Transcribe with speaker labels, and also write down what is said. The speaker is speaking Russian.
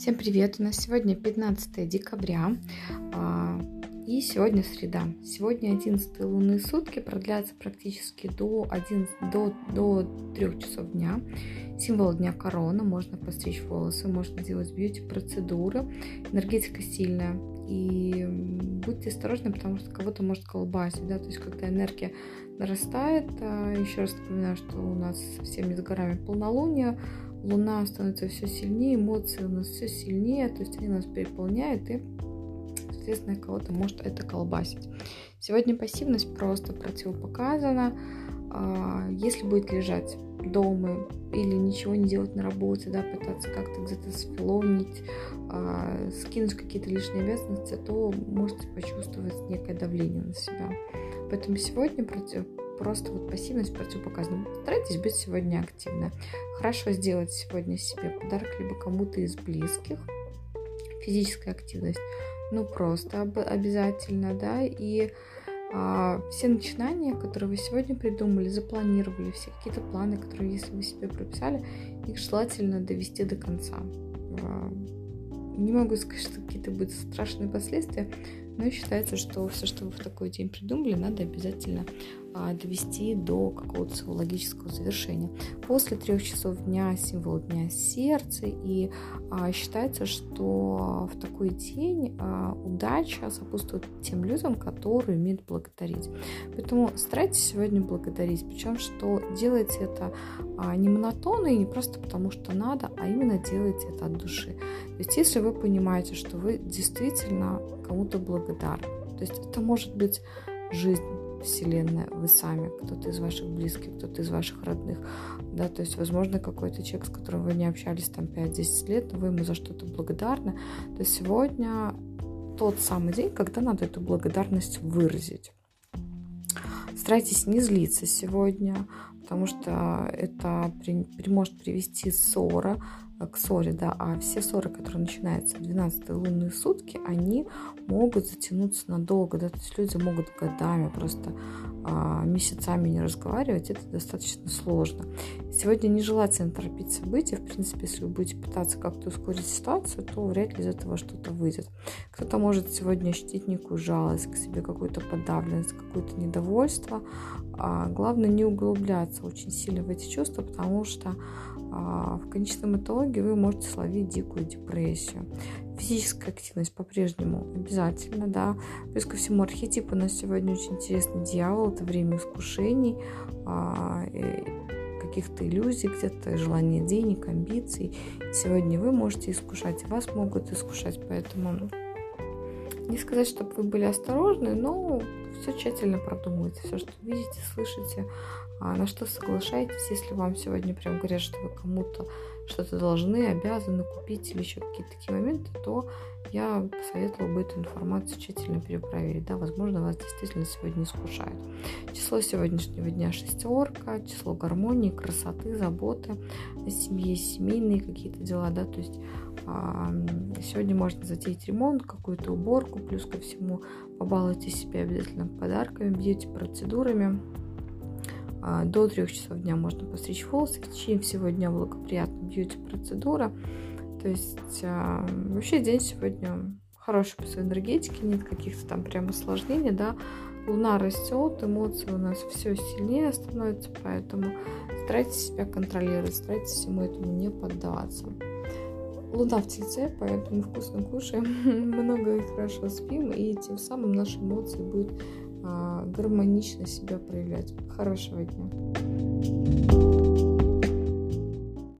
Speaker 1: Всем привет! У нас сегодня 15 декабря а, и сегодня среда. Сегодня 11 лунные сутки продлятся практически до, 11, до, до 3 часов дня. Символ дня корона, можно постричь волосы, можно делать бьюти-процедуры. Энергетика сильная. И будьте осторожны, потому что кого-то может колбасить, да, то есть когда энергия нарастает, а, еще раз напоминаю, что у нас со всеми с горами полнолуние, Луна становится все сильнее, эмоции у нас все сильнее, то есть они нас переполняют и, соответственно, кого-то может это колбасить. Сегодня пассивность просто противопоказана. А, если будет лежать дома или ничего не делать на работе, да, пытаться как-то где-то сфилонить, а, скинуть какие-то лишние обязанности, то можете почувствовать некое давление на себя. Поэтому сегодня против, просто вот пассивность противопоказана. Старайтесь быть сегодня активны. Хорошо сделать сегодня себе подарок либо кому-то из близких. Физическая активность, ну просто об, обязательно, да, и а, все начинания, которые вы сегодня придумали, запланировали, все какие-то планы, которые, если вы себе прописали, их желательно довести до конца. А, не могу сказать, что какие-то будут страшные последствия, но считается, что все, что вы в такой день придумали, надо обязательно довести до какого-то своего логического завершения. После трех часов дня символ дня сердце, и а, считается, что в такой день а, удача сопутствует тем людям, которые умеют благодарить. Поэтому старайтесь сегодня благодарить, причем что делайте это а, не монотонно и не просто потому, что надо, а именно делайте это от души. То есть если вы понимаете, что вы действительно кому-то благодарны, то есть это может быть жизнь Вселенная, вы сами, кто-то из ваших близких, кто-то из ваших родных, да, то есть, возможно, какой-то человек, с которым вы не общались там 5-10 лет, но вы ему за что-то благодарны, то сегодня тот самый день, когда надо эту благодарность выразить. Старайтесь не злиться сегодня, потому что это при, при, может привести ссора, к ссоре, да, а все ссоры, которые начинаются в 12 лунные сутки, они могут затянуться надолго, да, то есть люди могут годами просто а, месяцами не разговаривать, это достаточно сложно. Сегодня нежелательно торопить события, в принципе, если вы будете пытаться как-то ускорить ситуацию, то вряд ли из этого что-то выйдет. Кто-то может сегодня ощутить некую жалость к себе, какую-то подавленность, какое-то недовольство, а, главное не углубляться очень сильно в эти чувства, потому что а, в конечном итоге вы можете словить дикую депрессию. Физическая активность по-прежнему обязательно, да. Плюс ко всему архетип у нас сегодня очень интересный. Дьявол – это время искушений, а, каких-то иллюзий, где-то желания денег, амбиций. Сегодня вы можете искушать, вас могут искушать, поэтому не сказать, чтобы вы были осторожны, но все тщательно продумывайте, все, что видите, слышите, на что соглашаетесь, если вам сегодня прям говорят, что вы кому-то что-то должны, обязаны купить или еще какие-то такие моменты, то я посоветовала бы эту информацию тщательно перепроверить. Да, возможно, вас действительно сегодня искушают. Число сегодняшнего дня шестерка, число гармонии, красоты, заботы о семье, семейные какие-то дела, да, то есть а, сегодня можно затеять ремонт, какую-то уборку, плюс ко всему побалуйте себя обязательно подарками, бьюти-процедурами, а, до 3 часов дня можно постричь волосы. В течение всего дня благоприятная бьюти-процедура. То есть а, вообще день сегодня хороший по своей энергетике, нет каких-то там прям осложнений, да. Луна растет, эмоции у нас все сильнее становятся, поэтому старайтесь себя контролировать, старайтесь всему этому не поддаваться. Луна в тельце, поэтому вкусно кушаем, много и хорошо спим, и тем самым наши эмоции будут а, гармонично себя проявлять. Хорошего дня!